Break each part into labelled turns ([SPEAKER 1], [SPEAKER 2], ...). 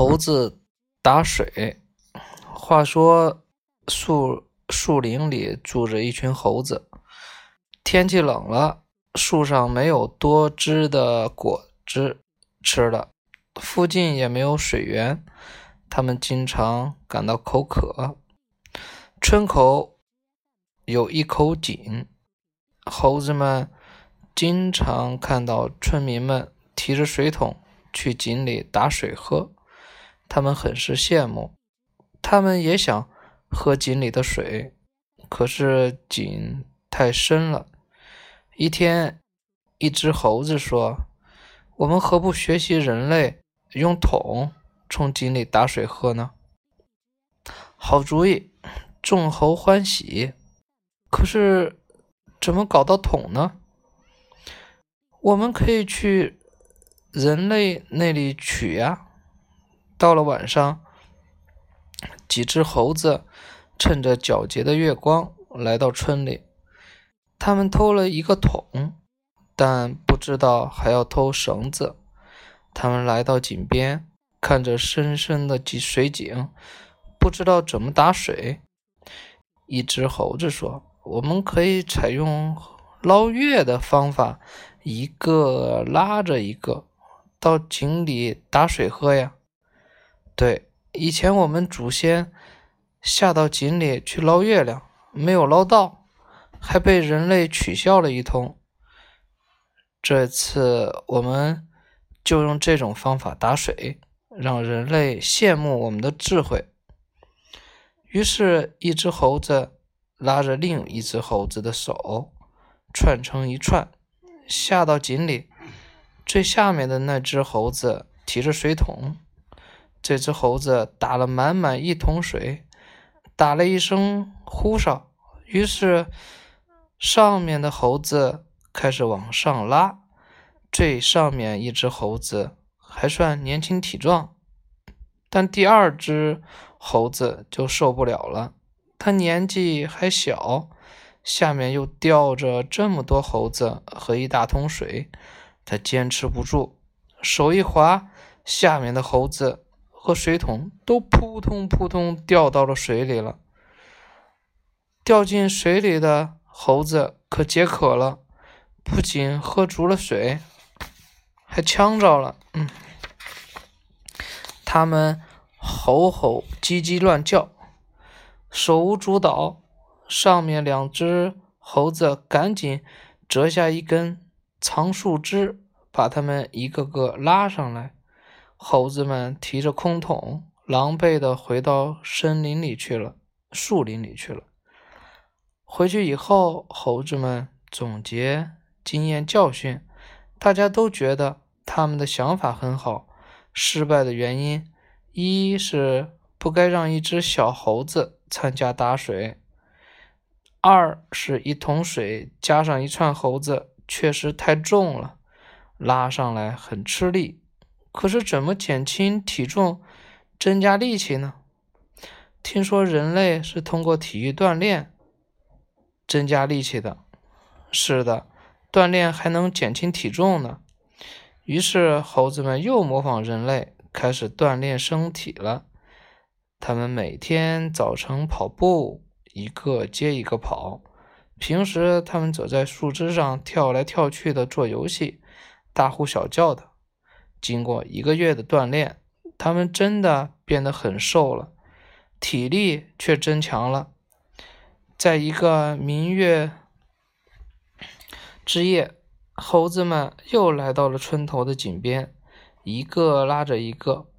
[SPEAKER 1] 猴子打水。话说，树树林里住着一群猴子。天气冷了，树上没有多汁的果汁吃了，附近也没有水源，他们经常感到口渴。村口有一口井，猴子们经常看到村民们提着水桶去井里打水喝。他们很是羡慕，他们也想喝井里的水，可是井太深了。一天，一只猴子说：“我们何不学习人类，用桶从井里打水喝呢？”好主意，众猴欢喜。可是，怎么搞到桶呢？我们可以去人类那里取呀。到了晚上，几只猴子趁着皎洁的月光来到村里。他们偷了一个桶，但不知道还要偷绳子。他们来到井边，看着深深的井水井，不知道怎么打水。一只猴子说：“我们可以采用捞月的方法，一个拉着一个到井里打水喝呀。”对，以前我们祖先下到井里去捞月亮，没有捞到，还被人类取笑了一通。这次我们就用这种方法打水，让人类羡慕我们的智慧。于是，一只猴子拉着另一只猴子的手，串成一串，下到井里。最下面的那只猴子提着水桶。这只猴子打了满满一桶水，打了一声呼哨，于是上面的猴子开始往上拉。最上面一只猴子还算年轻体壮，但第二只猴子就受不了了。他年纪还小，下面又吊着这么多猴子和一大桶水，他坚持不住，手一滑，下面的猴子。和水桶都扑通扑通掉到了水里了。掉进水里的猴子可解渴了，不仅喝足了水，还呛着了。嗯，他们吼吼唧唧乱叫，手舞足蹈。上面两只猴子赶紧折下一根长树枝，把他们一个个拉上来。猴子们提着空桶，狼狈地回到森林里去了，树林里去了。回去以后，猴子们总结经验教训，大家都觉得他们的想法很好。失败的原因，一是不该让一只小猴子参加打水；二是一桶水加上一串猴子确实太重了，拉上来很吃力。可是怎么减轻体重、增加力气呢？听说人类是通过体育锻炼增加力气的。是的，锻炼还能减轻体重呢。于是猴子们又模仿人类开始锻炼身体了。他们每天早晨跑步，一个接一个跑；平时他们则在树枝上跳来跳去的做游戏，大呼小叫的。经过一个月的锻炼，他们真的变得很瘦了，体力却增强了。在一个明月之夜，猴子们又来到了村头的井边，一个拉着一个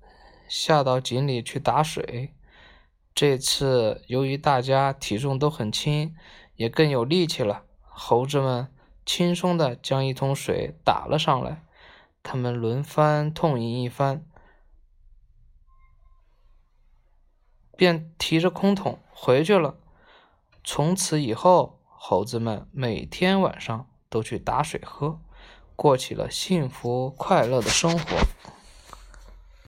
[SPEAKER 1] 下到井里去打水。这次由于大家体重都很轻，也更有力气了，猴子们轻松地将一桶水打了上来。他们轮番痛饮一番，便提着空桶回去了。从此以后，猴子们每天晚上都去打水喝，过起了幸福快乐的生活。